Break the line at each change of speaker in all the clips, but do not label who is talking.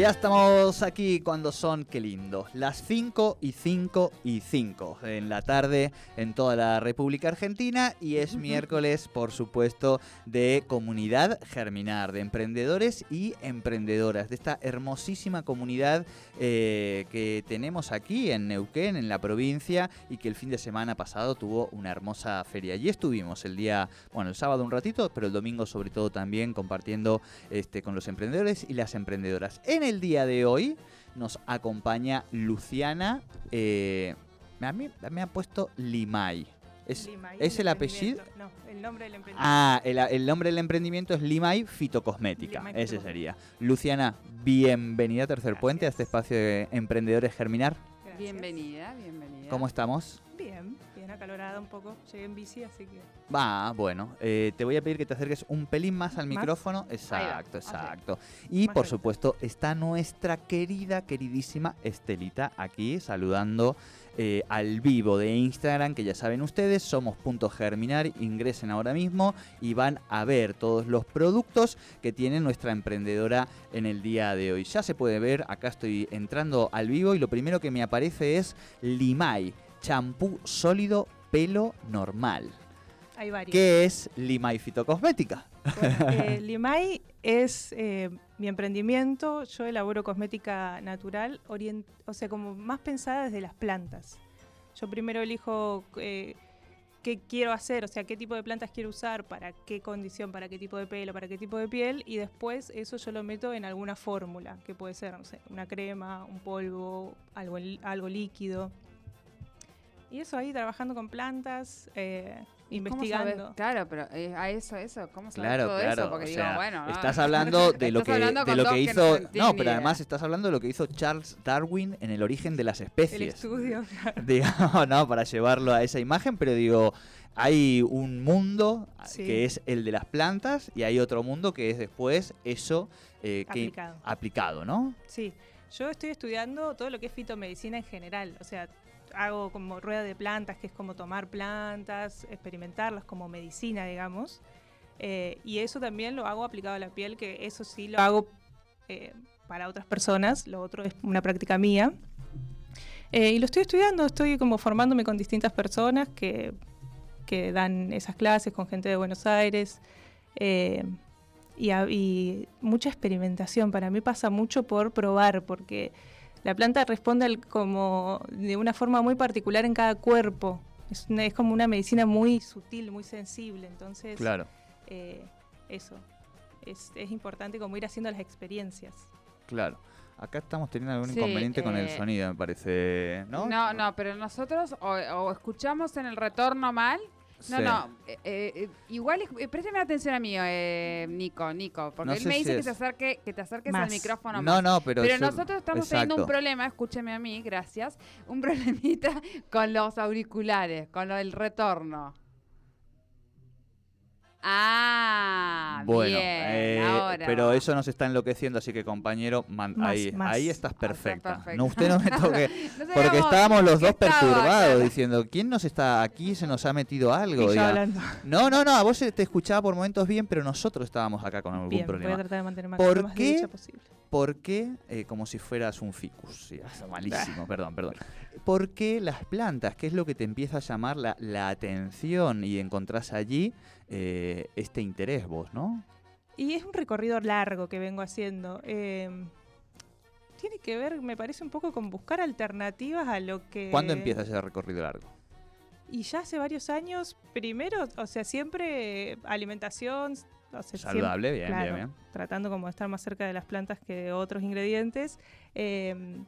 Ya estamos aquí cuando son, qué lindo, las 5 y 5 y 5 en la tarde en toda la República Argentina y es miércoles, por supuesto, de comunidad germinar, de emprendedores y emprendedoras, de esta hermosísima comunidad eh, que tenemos aquí en Neuquén, en la provincia, y que el fin de semana pasado tuvo una hermosa feria. Allí estuvimos el día, bueno, el sábado un ratito, pero el domingo sobre todo también compartiendo este, con los emprendedores y las emprendedoras. En el día de hoy nos acompaña Luciana. eh, a mí me ha puesto Limay. ¿Es,
Limay,
¿es el apellido?
No, el nombre del emprendimiento.
Ah, el, el nombre del emprendimiento es Limay Fitocosmética.
Limay
Ese
Fitocosmética.
sería. Luciana, bienvenida a Tercer
Gracias.
Puente, a este espacio de Emprendedores Germinar.
Gracias.
Bienvenida, bienvenida.
¿Cómo estamos?
Acalorada un poco. Llegué en bici, así que.
Va, bueno, eh, te voy a pedir que te acerques un pelín más al
¿Más?
micrófono. Exacto, exacto. Y
Más
por supuesto está nuestra querida, queridísima Estelita aquí saludando eh, al vivo de Instagram, que ya saben ustedes, somos Punto Germinar, ingresen ahora mismo y van a ver todos los productos que tiene nuestra emprendedora en el día de hoy. Ya se puede ver, acá estoy entrando al vivo y lo primero que me aparece es Limay, champú sólido pelo normal.
Hay varios.
¿Qué es Limay Fitocosmética?
Bueno, eh, Limay es eh, mi emprendimiento. Yo elaboro cosmética natural, orient- o sea, como más pensada desde las plantas. Yo primero elijo eh, qué quiero hacer, o sea, qué tipo de plantas quiero usar, para qué condición, para qué tipo de pelo, para qué tipo de piel, y después eso yo lo meto en alguna fórmula, que puede ser, no sé, una crema, un polvo, algo, algo líquido. Y eso ahí trabajando con plantas, eh,
¿Y cómo
investigando.
Claro, pero eh, a eso, eso, ¿cómo sabes
Claro,
todo
claro.
eso? Porque
o
digo,
sea,
bueno, no.
estás hablando de lo que, de lo que
que
hizo.
no
pero además estás hablando de lo que hizo Charles Darwin en el origen de las
El
especies.
estudio.
Digamos, no, para llevarlo a esa imagen, pero digo, hay un mundo
Sí.
que es el de las plantas y hay otro mundo que es después eso eh, que
Aplicado.
aplicado, ¿no?
Sí, yo estoy estudiando todo lo que es fitomedicina en general, o sea, hago como rueda de plantas, que es como tomar plantas, experimentarlas como medicina, digamos, eh, y eso también lo hago aplicado a la piel, que eso sí lo hago eh, para otras personas, lo otro es una práctica mía. Eh, y lo estoy estudiando, estoy como formándome con distintas personas que, que dan esas clases, con gente de Buenos Aires. y mucha experimentación. Para mí pasa mucho por probar, porque la planta responde al- como de una forma muy particular en cada cuerpo. Es, una- es como una medicina muy sutil, muy sensible. Entonces,
Claro,
eh, eso. Es, es importante como ir haciendo las experiencias.
claro. Acá estamos teniendo algún
Sí,
inconveniente con el
eh,
sonido, me parece, ¿no?
No, no, pero nosotros o, o escuchamos en el retorno mal. No,
Sí.
no, eh, eh, igual, es- eh, présteme atención a mí, eh, Nico, Nico, porque
No
él
sé
me
si
dice que
es-
te, acerque, que te acerques
Más.
al micrófono
No,
más.
no, pero,
Pero,
yo-
nosotros estamos teniendo un problema, escúcheme a mí, gracias, un problemita con los auriculares, con lo del retorno. Ah,
Bueno,
bien,
eh,
ahora.
pero eso nos está enloqueciendo, así que compañero, man-
Más,
ahí,
más.
ahí estás
Ah, está
perfecta.
perfecto.
No, usted no me toque,
No
porque estábamos los dos
estaba,
perturbados
claro.
diciendo, ¿quién nos está aquí? Se nos ha metido algo. No, no, no, a vos te escuchaba por momentos bien, pero nosotros estábamos acá con algún
Bien, voy a
problema.
tratar de mantenerme
¿Por
más
qué?
posible.
¿Por qué, eh, como si fueras un ficus? Es malísimo, perdón, perdón. ¿Por qué las plantas? ¿Qué es lo que te empieza a llamar la, la atención y encontrás allí eh, este interés vos, no?
Y es un recorrido largo que vengo haciendo. eh, tiene que ver, me parece, un poco con buscar alternativas a lo que...
¿Cuándo empieza ese recorrido largo?
Y ya hace varios años, primero, o sea, siempre alimentación...
Saludable, bien,
claro,
bien, bien.
tratando como de estar más cerca de las plantas que de otros ingredientes. eh,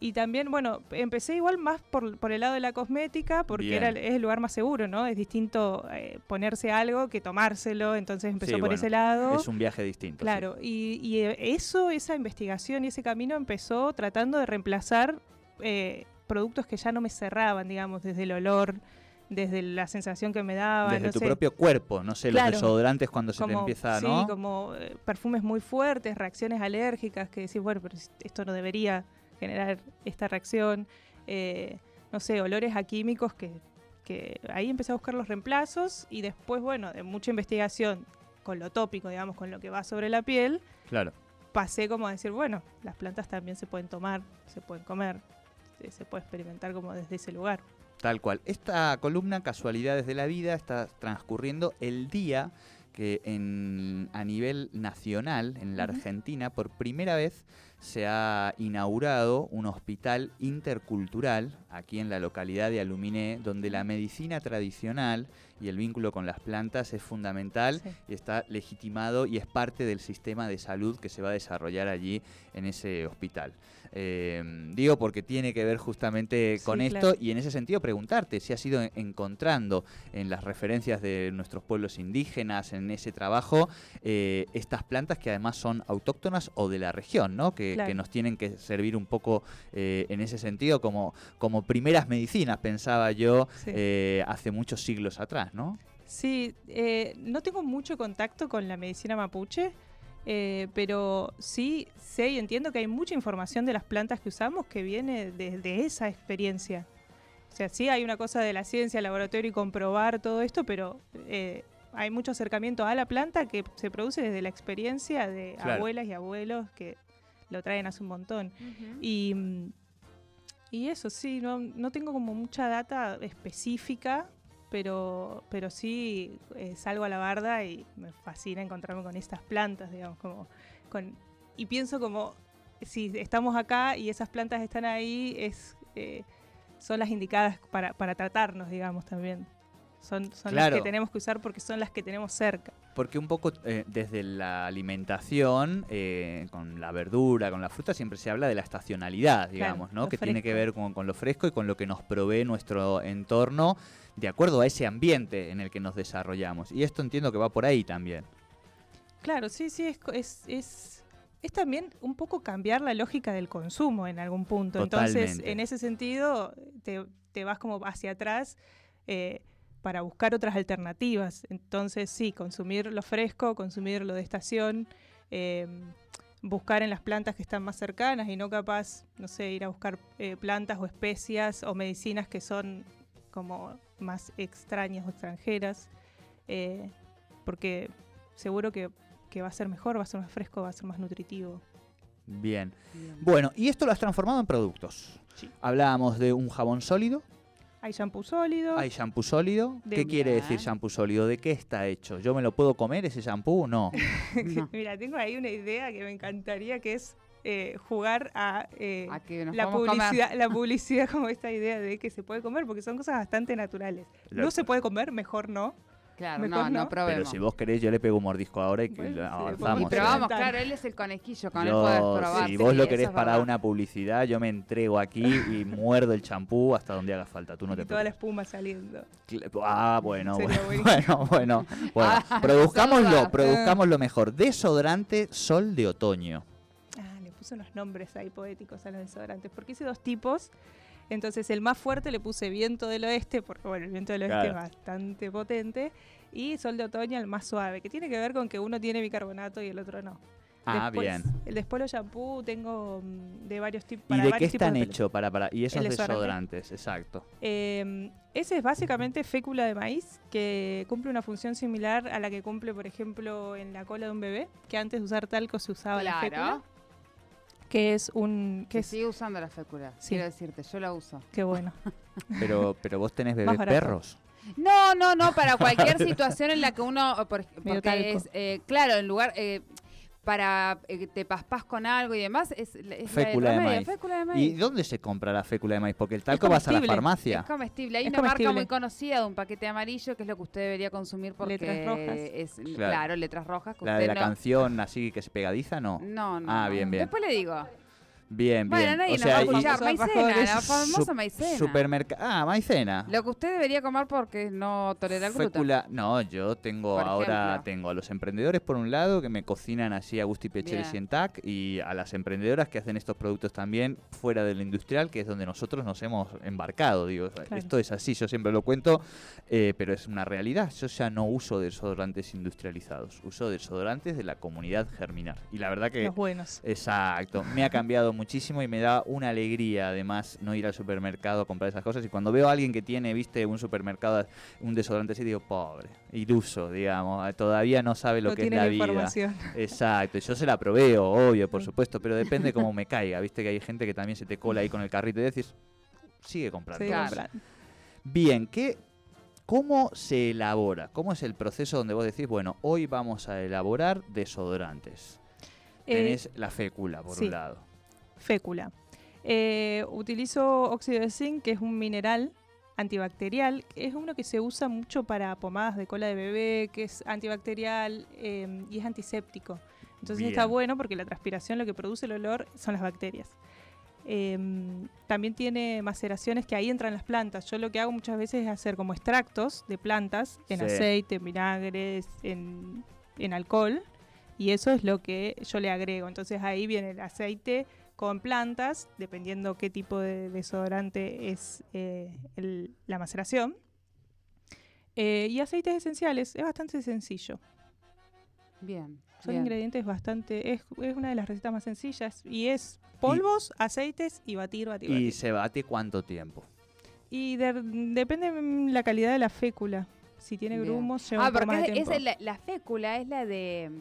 y también, bueno, empecé igual más por, por el lado de la cosmética, porque
Bien.
era, es el lugar más seguro, ¿no? Es distinto eh, ponerse algo que tomárselo, entonces empezó
Sí,
por
bueno,
ese lado.
Es un viaje distinto. sí.
Claro, y, y, eh, eso, esa investigación y ese camino empezó tratando de reemplazar eh, productos que ya no me cerraban, digamos, desde el olor, desde la sensación que me daba.
Desde
no
tu
sé.
propio cuerpo, no sé,
Claro.
los desodorantes cuando se te empieza,
sí,
¿no?
como eh, perfumes muy fuertes, reacciones alérgicas, que decís, bueno, pero esto no debería generar esta reacción. Eh, no sé, olores a químicos que, que ahí empecé a buscar los reemplazos y después, bueno, de mucha investigación con lo tópico, digamos, con lo que va sobre la piel,
Claro.
pasé como a decir, bueno, las plantas también se pueden tomar, se pueden comer, se puede experimentar como desde ese lugar.
Tal cual. Esta columna, Casualidades de la Vida, está transcurriendo el día que en, a nivel nacional, en la. Argentina, por primera vez se ha inaugurado un hospital intercultural aquí en la localidad de Aluminé, donde la medicina tradicional y el vínculo con las plantas es fundamental
Sí.
y está legitimado y es parte del sistema de salud que se va a desarrollar allí en ese hospital. Eh, digo porque tiene que ver justamente
Sí,
con esto
claro.
y en ese sentido preguntarte si has ido en- encontrando en las referencias de nuestros pueblos indígenas, en ese trabajo, eh, estas plantas que además son autóctonas o de la región, ¿no? Que,
Claro.
que nos tienen que servir un poco eh, en ese sentido como, como primeras medicinas, pensaba yo,
Sí.
eh, hace muchos siglos atrás, ¿no?
Sí, eh, no tengo mucho contacto con la medicina mapuche, eh, pero sí sé y entiendo que hay mucha información de las plantas que usamos que viene de, de esa experiencia. O sea, sí hay una cosa de la ciencia, laboratorio y comprobar todo esto, pero eh, hay mucho acercamiento a la planta que se produce desde la experiencia de
Claro.
abuelas y abuelos que lo traen hace un montón. Y, mm, y eso sí, no, no tengo como mucha data específica, pero, pero sí eh, salgo a la barda y me fascina encontrarme con estas plantas, digamos, como con, y pienso como si estamos acá y esas plantas están ahí, es, eh, son las indicadas para, para tratarnos, digamos, también. Son, son las que tenemos que usar porque son las que tenemos cerca.
Porque un poco eh, desde la alimentación, eh, con la verdura, con la fruta, siempre se habla de la estacionalidad, digamos, ¿no? Que tiene que ver con, con lo fresco y con lo que nos provee nuestro entorno de acuerdo a ese ambiente en el que nos desarrollamos. Y esto entiendo que va por ahí también.
Claro, sí, sí, es, es, es, es también un poco cambiar la lógica del consumo en algún punto. Entonces, en ese sentido, te, te vas como hacia atrás eh, para buscar otras alternativas. Entonces, sí, consumir lo fresco, consumir lo de estación, eh, buscar en las plantas que están más cercanas y no capaz, no sé, ir a buscar eh, plantas o especias o medicinas que son como más extrañas o extranjeras. eh, porque seguro que que va a ser mejor, va a ser más fresco, va a ser más nutritivo.
Bien.
Bien.
Bueno, y esto lo has transformado en productos.
Sí.
Hablábamos de un jabón sólido,
Hay shampoo sólido.
hay shampoo sólido.
De-
¿Qué quiere decir shampoo sólido? ¿De qué está hecho? ¿Yo me lo puedo comer ese shampoo? No.
No.
Mira, tengo ahí una idea que me encantaría, que es eh, jugar a, eh,
A que nos
la, publicidad, la publicidad como esta idea de que se puede comer, porque son cosas bastante naturales.
Lo-
No se puede comer, mejor no.
Claro,
Mejor
no, no,
no.
probemos.
Pero si vos querés, yo le pego un mordisco ahora y que
Bueno,
lo-
sí,
avanzamos.
podemos
Y probamos, claro, él es el conejillo, con él puedes
Yo,
probar.
si
sí,
vos lo
eso
querés para
verdad.
una publicidad, yo me entrego aquí y muerdo el champú hasta donde haga falta. Tú no te
y toda la
preocupes.
espuma saliendo.
Ah, bueno, bueno, bueno, bueno. bueno.
Ah,
produzcámoslo, produzcámoslo mejor. Desodorante Sol de Otoño.
Ah, le puse unos nombres ahí poéticos a los desodorantes, porque hice dos tipos. Entonces el más fuerte le puse viento del oeste, porque bueno, el viento del oeste
Claro.
es bastante potente, y sol de otoño el más suave, que tiene que ver con que uno tiene bicarbonato y el otro no.
Ah,
Después,
bien.
El después los shampoo tengo mm, de varios tipos.
¿Y de qué están hechos para, para y esos desodorantes? Exacto.
Eh, ese es básicamente fécula de maíz, que cumple una función similar a la que cumple, por ejemplo, en la cola de un bebé, que antes de usar talco se usaba la fécula,
Claro.
Que es un... Que
Que
es,
sigue usando la fécula.
Sí.
Quiero decirte, yo la uso.
qué bueno.
Pero, pero vos tenés bebés perros.
No, no, no, para cualquier situación en la que uno, por, porque es, eh, claro, en lugar, eh, para eh, que te paspás con algo y demás, es, es la
Fécula de maíz.
fécula de
¿Y
maíz.
dónde se compra la fécula de maíz? Porque el talco vas a la farmacia.
Es comestible. Hay
Es
una marca muy conocida de un paquete amarillo que es lo que usted debería consumir porque
Letras rojas.
es
Claro.
claro. letras rojas que
La
usted
de la
no,
canción así que se pegadiza, no.
no, no,
Ah, bien, bien.
Después le digo.
Bien,
Bueno,
bien.
nadie
o
nos
sea,
va a escuchar. Maicena, la famosa maicena.
Supermerca- ah, maicena.
Lo que usted debería comer porque no tolera el gluten.
Fécula, no, yo tengo
Por
ahora
ejemplo.
tengo a los emprendedores por un lado que me cocinan así a gusto y Pecheri
Bien.
y en TAC y a las emprendedoras que hacen estos productos también fuera del industrial, que es donde nosotros nos hemos embarcado. Digo,
Claro.
esto es así, yo siempre lo cuento, eh, pero es una realidad. Yo ya no uso desodorantes industrializados, uso desodorantes de la comunidad germinar. Y la verdad que
Los buenos.
Exacto, me ha cambiado muchísimo y me da una alegría además no ir al supermercado a comprar esas cosas y cuando veo a alguien que tiene, viste, un supermercado, un desodorante así, digo, pobre, iluso, digamos, todavía no sabe lo
no
que es
tiene
la
la
vida. Exacto, yo se la proveo, obvio, por
Sí.
supuesto, pero depende cómo me caiga, viste que hay gente que también se te cola ahí con el carrito y decís, sigue comprando.
Sí,
Claro.
Bien, ¿qué, ¿cómo se elabora? ¿Cómo es el proceso donde vos decís, bueno, hoy vamos a elaborar desodorantes?
Eh,
Tenés la fécula, por
sí.
un lado.
Fécula. Eh, utilizo óxido de zinc, que es un mineral antibacterial. que Es uno que se usa mucho para pomadas de cola de bebé, que es antibacterial eh, y es antiséptico. Entonces está bueno porque la transpiración lo que produce el olor son las bacterias. Em, también tiene maceraciones que ahí entran las plantas. Yo lo que hago muchas veces es hacer como extractos de plantas en
Sí.
aceite, en vinagres, en, en alcohol. Y eso es lo que yo le agrego. Entonces ahí viene el aceite con plantas, dependiendo qué tipo de desodorante es eh, el- la maceración. Eh, y aceites esenciales, es bastante sencillo.
Bien.
Son
bien.
ingredientes bastante. Es, es una de las recetas más sencillas. Y es polvos, aceites y batir, batir,
¿Y
batir.
se bate cuánto tiempo?
Y de- depende mm, la calidad de la fécula. Si tiene grumos, lleva
Ah,
un poco
porque
más de tiempo.
es la, la fécula es la de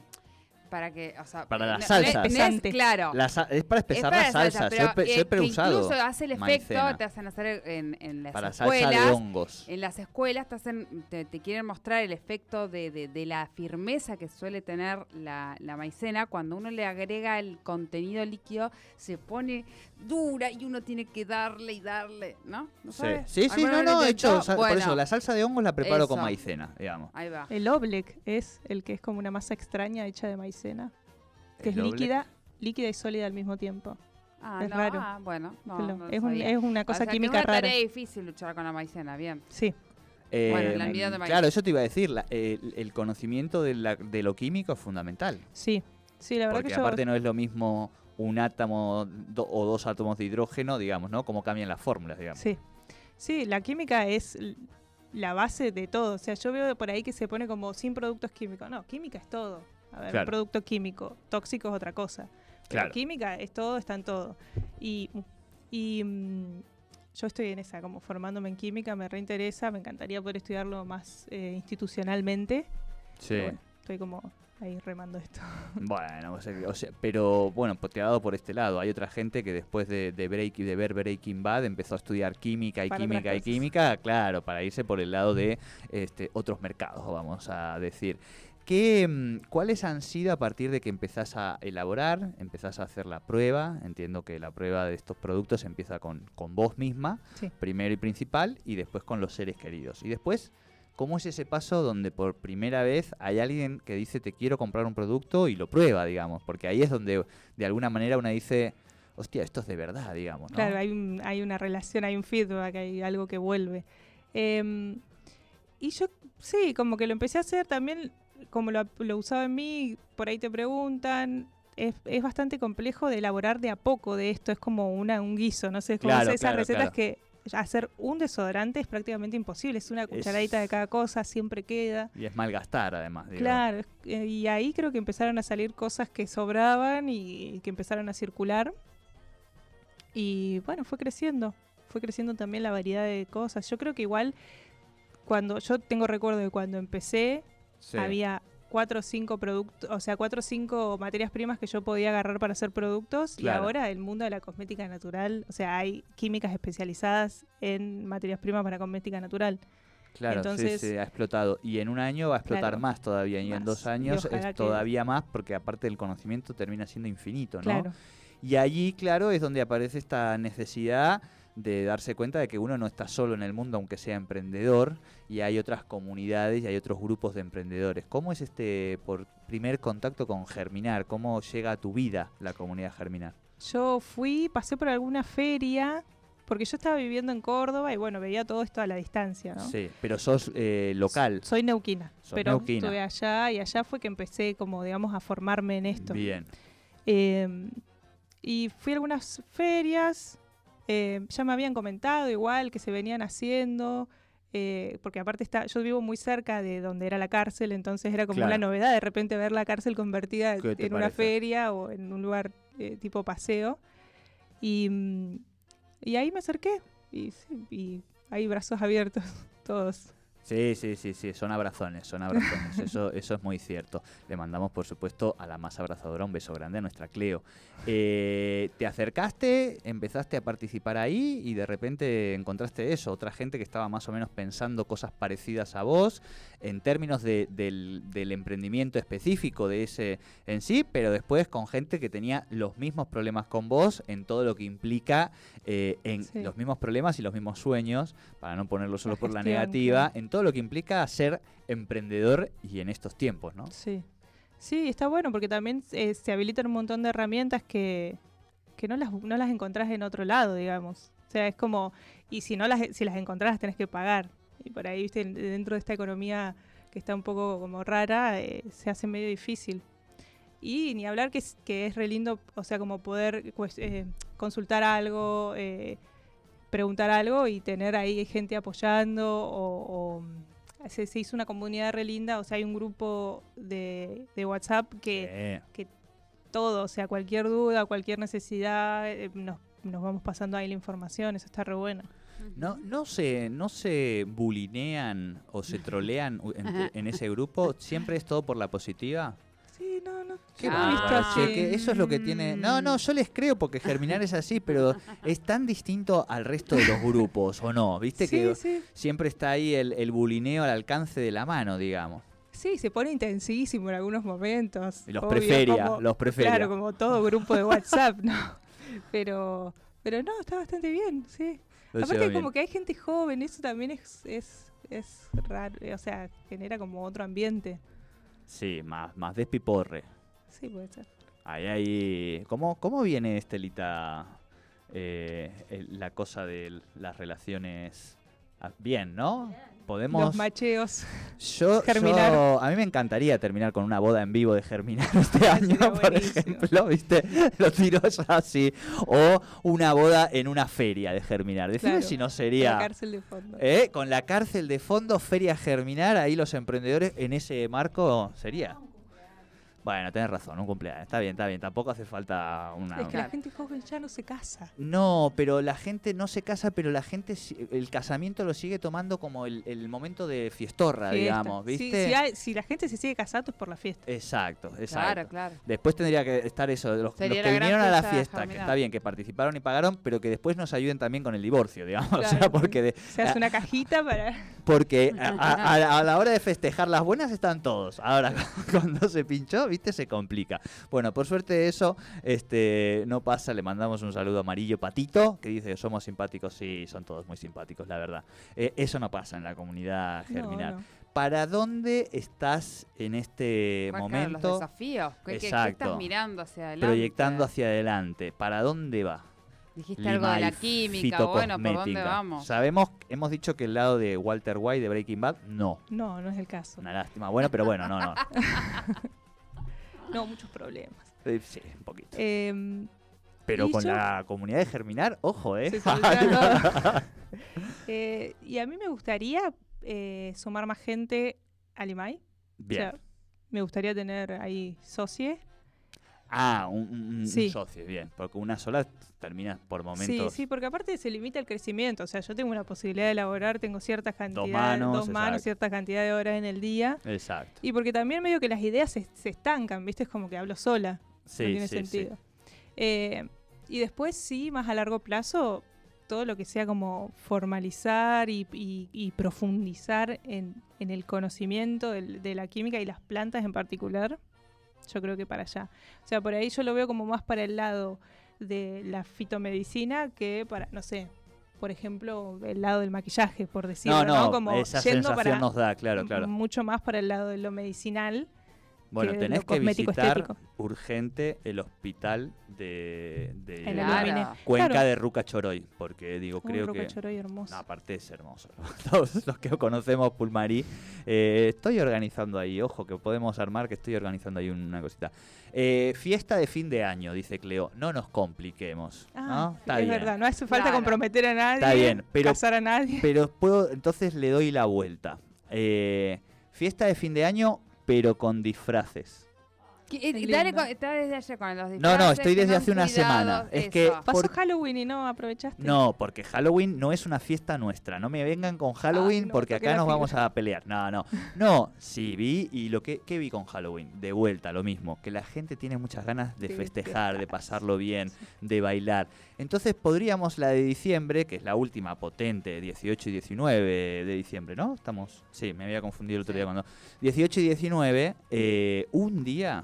para que, o sea,
Para las
no- no es-
salsas.
no es- claro.
La sa- es para
Es
espesar
para
la salsa.
pero,
siempre,
eh,
siempre he
que
usado
Incluso hace el efecto,
maicena.
te hacen hacer en, en las
para salsa
escuelas.
de hongos.
En las escuelas te, hacen, te, te quieren mostrar el efecto de, de- de la firmeza que suele tener la, la maicena. Cuando uno le agrega el contenido líquido, se pone dura y uno tiene que darle y darle, ¿no? ¿No
Sí,
sabes?
sí, sí,
¿Alguna
no, no, he hecho, por eso, la salsa de hongos la preparo con maicena, digamos.
Ahí va.
El oblek es el que es como una masa extraña hecha de maicena, que
El
es líquida, líquida y sólida al mismo tiempo.
Ah,
Es
no,
raro.
ah, bueno, no,
es, un- es una
O
cosa
sea, que
química
es una
rara.
tarea difícil luchar con la maicena, bien.
Sí,
Bueno,
Eh,
la envidia de maíz.
claro, eso te iba a decir. la- el, el conocimiento de, la- de lo químico es fundamental.
sí. Sí, la verdad
Porque
que yo.
aparte no es lo mismo un átomo do- o dos átomos de hidrógeno, digamos, ¿no? Como cambian las fórmulas, digamos.
Sí. Sí, la química es la base de todo. O sea, yo veo por ahí que se pone como sin productos químicos. No, química es todo. A ver,
Claro.
un producto químico, tóxico es otra cosa. Pero
Claro.
química es todo, está en todo. Y, y mm, yo estoy en esa, como formándome en química, me reinteresa, me encantaría poder estudiarlo más eh, institucionalmente.
Sí.
Bueno, estoy como ahí remando esto.
Bueno, o sea, o sea, pero bueno, pues te ha dado por este lado. Hay otra gente que después de, de, break, de ver Breaking Bad empezó a estudiar química y
Para
química y química, claro, para irse por el lado de este, otros mercados, vamos a decir. ¿Qué, mm, ¿Cuáles han sido a partir de que empezás a elaborar, empezás a hacer la prueba? Entiendo que la prueba de estos productos empieza con, con vos misma,
Sí.
primero y principal, y después con los seres queridos. Y después, ¿cómo es ese paso donde por primera vez hay alguien que dice te quiero comprar un producto y lo prueba, digamos? Porque ahí es donde de alguna manera uno dice, hostia, esto es de verdad, digamos. ¿no?
Claro, hay, un- hay una relación, hay un feedback, hay algo que vuelve. Em, y yo, sí, como que lo empecé a hacer también, como lo, lo usaba en mí, por ahí te preguntan. Es, es bastante complejo de elaborar de a poco de esto, es como una, un guiso, no sé, es como
Claro,
esas
claro,
recetas
claro.
que hacer un desodorante es prácticamente imposible, es una cucharadita de cada cosa, siempre queda.
Y es malgastar, además. digo.
Claro, eh, y ahí creo que empezaron a salir cosas que sobraban y que empezaron a circular. Y bueno, fue creciendo, fue creciendo también la variedad de cosas. Yo creo que igual, cuando yo tengo recuerdo de cuando empecé,
Sí.
había cuatro o cinco productos, o sea, cuatro o cinco materias primas que yo podía agarrar para hacer productos.
Claro.
Y ahora el mundo de la cosmética natural, o sea, hay químicas especializadas en materias primas para cosmética natural.
Claro,
Entonces-
sí, sí, ha explotado. Y en un año va a explotar
Claro.
más todavía. Y en dos años es
que-
todavía más porque aparte del conocimiento termina siendo infinito, ¿no?
Claro.
Y allí, claro, es donde aparece esta necesidad de darse cuenta de que uno no está solo en el mundo, aunque sea emprendedor, y hay otras comunidades y hay otros grupos de emprendedores. ¿Cómo es este por primer contacto con Germinar? ¿Cómo llega a tu vida la comunidad Germinar?
yo fui, pasé por alguna feria, porque yo estaba viviendo en Córdoba y bueno, veía todo esto a la distancia, ¿no?
Sí, pero sos eh, local.
Soy neuquina,
Sos
pero
neuquina.
estuve allá y allá fue que empecé como, digamos, a formarme en esto.
Bien.
Eh, y fui a algunas ferias, eh, ya me habían comentado igual que se venían haciendo, eh, porque aparte está, yo vivo muy cerca de donde era la cárcel, entonces era como
Claro.
una novedad de repente ver la cárcel convertida
¿Qué te
en una feria o en un lugar eh, tipo paseo. Y, mm, y ahí me acerqué y, y hay brazos abiertos, todos.
Sí, sí, sí, sí, son abrazones, son abrazones, eso, eso es muy cierto. Le mandamos, por supuesto, a la más abrazadora un beso grande a nuestra Cleo. Eh, te acercaste, empezaste a participar ahí y de repente encontraste eso, otra gente que estaba más o menos pensando cosas parecidas a vos en términos de- del, del emprendimiento específico de ese en sí, pero después con gente que tenía los mismos problemas con vos en todo lo que implica eh, en
Sí.
los mismos problemas y los mismos sueños, para no ponerlo solo
La
por la negativa, en lo que implica ser emprendedor y en estos tiempos, ¿no?
Sí. Sí, está bueno porque también eh, se habilitan un montón de herramientas que, que no, las, no las encontrás en otro lado, digamos. O sea, es como, y si no las, si las encontrás las tenés que pagar. Y por ahí, viste, dentro de esta economía que está un poco como rara, eh, se hace medio difícil. Y ni hablar que es, que es re lindo, o sea, como poder eh, consultar algo, preguntar algo y tener ahí gente apoyando o, o, mm, se, se hizo una comunidad re linda, o sea, hay un grupo de, de WhatsApp que
Eh,
todo, o sea, cualquier duda, cualquier necesidad, eh, nos, nos vamos pasando ahí la información, eso está re bueno.
no, no se, no se bulinean o se trolean en ese grupo, siempre es todo por la positiva.
Sí, no, no.
Qué che, que eso es lo que tiene. No, no, yo les creo porque Germinar es así, pero es tan distinto al resto de los grupos, ¿o no? ¿Viste
sí,
que
sí.
siempre está ahí el, el bulineo al alcance de la mano, digamos?
Sí, se pone intensísimo en algunos momentos.
Los
obvio,
preferia,
como-
los preferia.
Claro, como todo grupo de WhatsApp, ¿no? Pero, pero no, está bastante bien, sí.
Lo
Aparte
bien.
como que hay gente joven, eso también es, es, es raro, o sea, genera como otro ambiente.
Sí, más, más despiporre.
Sí, puede ser.
Ahí, ahí. ¿Cómo, cómo viene, Estelita, eh, el- la cosa de las relaciones? Ah, Bien, ¿no? Podemos.
Los macheos.
Yo,
Germinar.
yo- a mí me encantaría terminar con una boda en vivo de Germinar este año, por ejemplo, ¿viste? Lo tiro ya así. O una boda en una feria de Germinar. Decime
Claro,
si no
La
sería.
cárcel de fondo.
¿eh? Con la cárcel de fondo, feria Germinar, ahí los emprendedores en ese marco sería. Bueno, tenés razón, un cumpleaños. Está bien, está bien. Tampoco hace falta una.
es que la gente joven ya no se casa.
No, pero la gente no se casa, pero la gente, el casamiento lo sigue tomando como el, el momento de fiestorra,
Fiesta.
digamos, ¿viste?
Si, hay- si la gente se sigue casando es por la fiesta.
Exacto, exacto.
Claro, claro.
Después tendría que estar eso, los, que vinieron a la
fiesta
que está bien, que participaron y pagaron, pero que después nos ayuden también con el divorcio, digamos. O sea, porque, de-
Se hace una cajita para...
porque a, a- a- a la hora de festejar las buenas están todos. Ahora, cuando se pinchó, viste, se complica. Bueno, por suerte eso este, no pasa. Le mandamos un saludo a Amarillo Patito, que dice que somos simpáticos. Sí, son todos muy simpáticos, la verdad. Eh, eso no pasa en la comunidad
No,
germinal.
no.
¿Para dónde estás en este
claro, los
momento?
desafíos. ¿Qué, qué- qué
Exacto.
estás mirando hacia adelante?
proyectando hacia adelante. ¿Para dónde va?
Dijiste algo de la química. Bueno, ¿por dónde vamos?
Sabemos, hemos dicho que el lado de Walter White de Breaking Bad, no.
No, no es el caso.
Una lástima. Bueno, pero bueno, no, no.
No, muchos problemas.
Sí, un poquito.
Em,
Pero con
yo-
la comunidad de Germinar, ojo, ¿eh?
Eh, y a mí me gustaría eh, sumar más gente al IMAI.
Bien.
O sea, me gustaría tener ahí socie.
Ah, un, un- un
Sí.
socio, bien. Porque una sola termina por
Sí,
momentos.
sí, porque aparte se limita el crecimiento. O sea, yo tengo una posibilidad de elaborar, tengo cierta cantidad,
manos,
dos manos, cierta cantidad de horas en el día.
Exacto.
Y porque también medio que las ideas se, se estancan, ¿viste? Es como que hablo sola.
Sí,
no tiene
sí, sí.
sentido. Eh, y después sí, más a largo plazo, todo lo que sea como formalizar y, y- y profundizar en, en el conocimiento de la química y las plantas en particular, yo creo que para allá. O sea, por ahí yo lo veo como más para el lado de la fitomedicina que para, no sé, por ejemplo, el lado del maquillaje, por decirlo,
No, no,
Como
esa
yendo
sensación
para
nos da, claro, claro.
mucho más para el lado de lo medicinal
Bueno,
que
tenés que visitar
estético.
urgente el hospital de, de
El
la. Cuenca
Claro.
de Ruca Choroy, porque digo,
Un
creo que...
rocachoroy hermoso.
No, aparte es hermoso. Todos los que conocemos Pulmarí, eh, estoy organizando ahí, ojo, que podemos armar, que estoy organizando ahí una cosita. Eh, fiesta de fin de año, dice Cleo. No nos compliquemos.
Ah,
¿no? Está
es
bien.
verdad, no hace falta
Claro.
comprometer a nadie,
Está bien, pero-
casar a nadie.
Pero puedo, entonces le doy la vuelta. Eh, fiesta de fin de año, pero con disfraces.
Está desde ayer con los
No, no, estoy desde hace una semana. Es que-
eso.
Pasó
por-
Halloween y no aprovechaste.
No, porque Halloween no es una fiesta nuestra. No me vengan con Halloween
Ay, no,
porque acá nos vamos a pelear. No, no. No, sí, vi y lo que ¿qué vi con Halloween, de vuelta, lo mismo. Que la gente tiene muchas ganas de festejar, de pasarlo bien,
Sí.
de bailar. Entonces podríamos la de diciembre, que es la última potente, 18 y 19 de diciembre, ¿no? Estamos, sí, me había confundido el otro día cuando... 18 y 19, eh, un día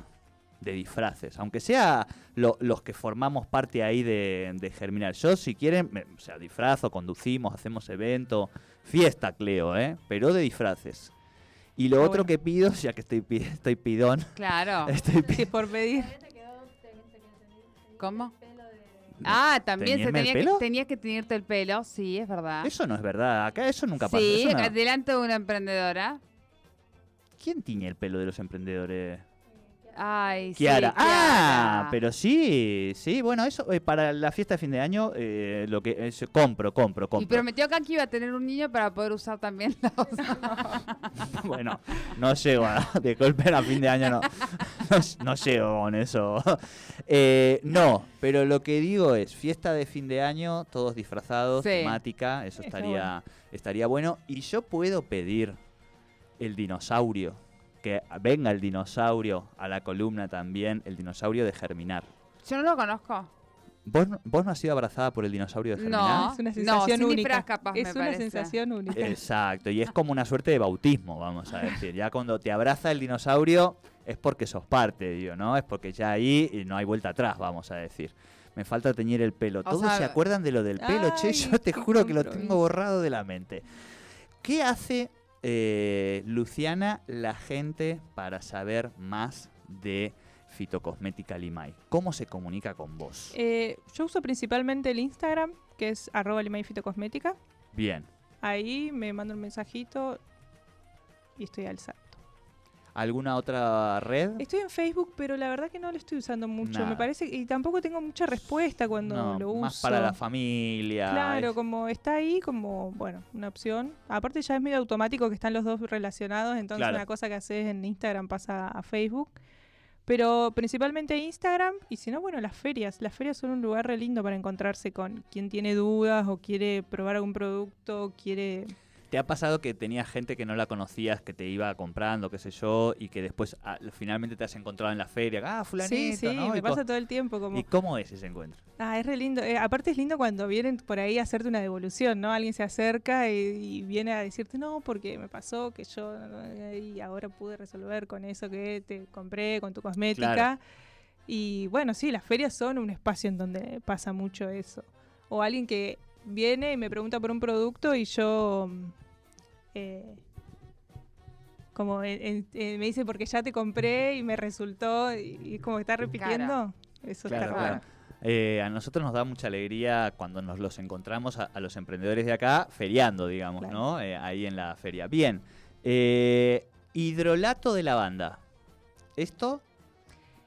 de disfraces, aunque sea lo- los que formamos parte ahí de, de Germinal. Yo, si quieren, me- o sea, disfrazo, conducimos, hacemos evento, fiesta, Cleo, ¿eh? Pero de disfraces. Y lo
Ah,
otro
bueno.
que pido, ya que estoy, estoy pidón,
Claro.
estoy pi-
Sí, por pedir.
¿Cómo? Ah, también se
¿Teñirme el
tenía que, tenías que el pelo, sí, es verdad.
Eso no es verdad, acá eso nunca pasa.
sí,
eso no-
acá delante de una emprendedora.
¿Quién tiñe el pelo de los emprendedores?
Ay,
Kiara.
sí,
Ah,
Kiara.
pero sí, sí, bueno, eso eh, para la fiesta de fin de año, eh, lo que es, compro, compro,
Y
compro.
prometió acá que iba a tener un niño para poder usar también los...
bueno, no llego a, de golpe a fin de año, no, no, no llego con eso. Eh, no, pero lo que digo es, fiesta de fin de año, todos disfrazados,
Sí.
temática, eso estaría, estaría bueno. Y yo puedo pedir el dinosaurio, que venga el dinosaurio a la columna también, el dinosaurio de Germinar.
Yo no lo conozco.
¿Vos, no- ¿Vos no has sido abrazada por el dinosaurio de
No.
Germinar?
Es una
No,
sensación
sin
única.
capaz,
es
me
una
parece.
sensación única.
Exacto, y es como una suerte de bautismo, vamos a decir. Ya cuando te abraza el dinosaurio es porque sos parte, digo, ¿no? Es porque ya ahí no hay vuelta atrás, vamos a decir. Me falta teñir el pelo.
O
¿Todos
sea-
se acuerdan de lo del pelo? che, yo te juro que lo tengo borrado de la mente. ¿Qué hace eh, Luciana la gente para saber más de fitocosmética Limay? ¿Cómo se comunica con vos?
Eh, yo uso principalmente el Instagram, que es arroba Limay Fitocosmética.
Bien.
Ahí me mando un mensajito y estoy al.
¿Alguna otra red?
Estoy en Facebook, pero la verdad que no lo estoy usando mucho.
Nada.
Me parece y tampoco tengo mucha respuesta cuando
No,
lo uso.
más para la familia.
Claro,
es-
como está ahí, como, bueno, una opción. Aparte ya es medio automático que están los dos relacionados, entonces
Claro.
una cosa que haces en Instagram pasa a Facebook. Pero principalmente Instagram, y si no, bueno, las ferias. Las ferias son un lugar re lindo para encontrarse con quien tiene dudas o quiere probar algún producto, quiere...
¿Te ha pasado que tenías gente que no la conocías, que te iba comprando, qué sé yo, y que después ah, finalmente te has encontrado en la feria? Ah, fulanito,
sí, sí,
¿no?
me
¿Y, co-
pasa todo el tiempo como...
¿Y cómo es ese encuentro?
Ah, es re lindo. Eh, aparte es lindo cuando vienen por ahí a hacerte una devolución, ¿no? Alguien se acerca y, y viene a decirte, no, porque me pasó que yo y ahora pude resolver con eso que te compré, con tu cosmética.
Claro.
Y bueno, sí, las ferias son un espacio en donde pasa mucho eso. O alguien que viene y me pregunta por un producto y yo... eh, como en- en- me dice porque ya te compré y me resultó y, y es como que está repitiendo. Eso
Claro,
está
claro.
bueno.
Eh, a nosotros nos da mucha alegría cuando nos los encontramos a, a los emprendedores de acá feriando, digamos,
Claro.
¿no? Eh, ahí en la feria. Bien. Eh, hidrolato de lavanda. Esto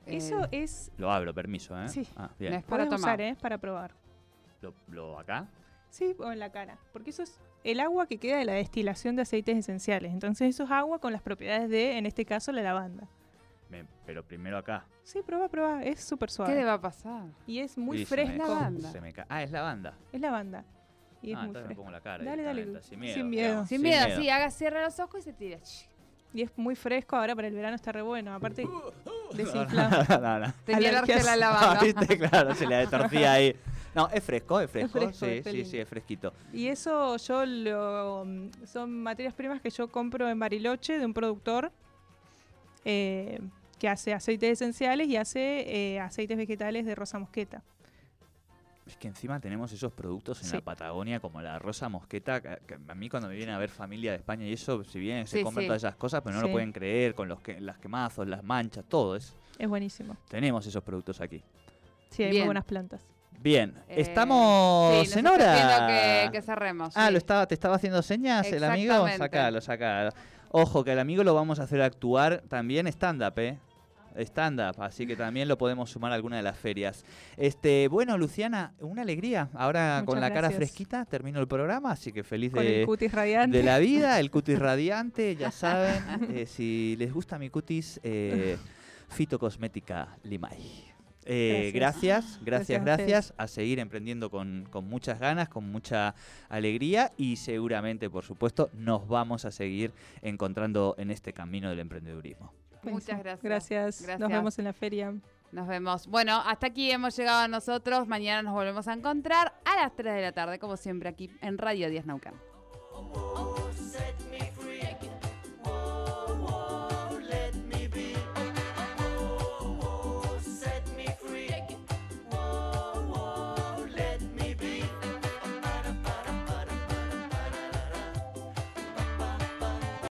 Eso
Eh,
es
lo abro, permiso, ¿eh?
Sí.
Ah, bien.
No es para tomar.
usar, ¿eh? Para probar.
Lo, lo acá.
Sí, o en la cara. Porque eso es el agua que queda de la destilación de aceites esenciales. Entonces eso es agua con las propiedades de, en este caso, la lavanda.
Me- pero primero acá.
Sí, prueba, prueba. Es súper
¿Qué
suave.
le va a pasar?
Y es muy
Y se me-
fresco.
Lavanda.
se me ca- ah, es lavanda.
Es lavanda. Y es
ah,
muy
entonces me pongo la cara.
Dale, dale,
Sin
sin
miedo.
miedo.
digamos,
Sin miedo, sí, haga, cierra los ojos y se tira.
Y es muy fresco. Ahora para el verano está re bueno. Aparte,
No,
desinflama.
no, no, no.
Tenía la lavanda.
Ah, ¿viste? Claro, se le torcía ahí. No, es fresco, es fresco.
fresco,
sí, sí, sí, es fresquito.
Y eso yo lo... Son materias primas que yo compro en Bariloche de un productor eh, que hace aceites esenciales y hace eh, aceites vegetales de rosa mosqueta.
Es que encima tenemos esos productos en
Sí.
la Patagonia como la rosa mosqueta. que- que a mí cuando me vienen a ver familia de España y eso, si bien se
Sí,
compran
sí.
todas esas cosas, pero no lo pueden creer con los que, las quemazos, las manchas, todo eso.
Es buenísimo.
Tenemos esos productos aquí.
Sí, hay
Bien.
muy buenas plantas.
Bien,
Eh,
estamos
sí,
en hora.
que, que cerremos.
Ah,
sí.
lo estaba, te estaba haciendo señas el amigo. Sacalo, sacalo. Ojo, que al amigo lo vamos a hacer actuar también stand-up, ¿eh? Stand-up, así que también lo podemos sumar a alguna de las ferias. Este, bueno, Luciana, una alegría. Ahora con la cara fresquita termino el programa, así que feliz
Con
de,
el cutis radiante.
de la vida, el cutis radiante, ya saben. Eh, si les gusta mi cutis, eh, Fitocosmética Limay. Eh, gracias, gracias,
Gracias a
gracias. A seguir emprendiendo con, con muchas ganas, con mucha alegría y seguramente, por supuesto, nos vamos a seguir encontrando en este camino del emprendedurismo.
Muchas gracias.
Gracias.
Gracias.
Nos vemos en la feria.
Nos vemos. Bueno, hasta aquí hemos llegado nosotros. Mañana nos volvemos a encontrar a las 3 de la tarde, como siempre, aquí en Radio 10 Naucan.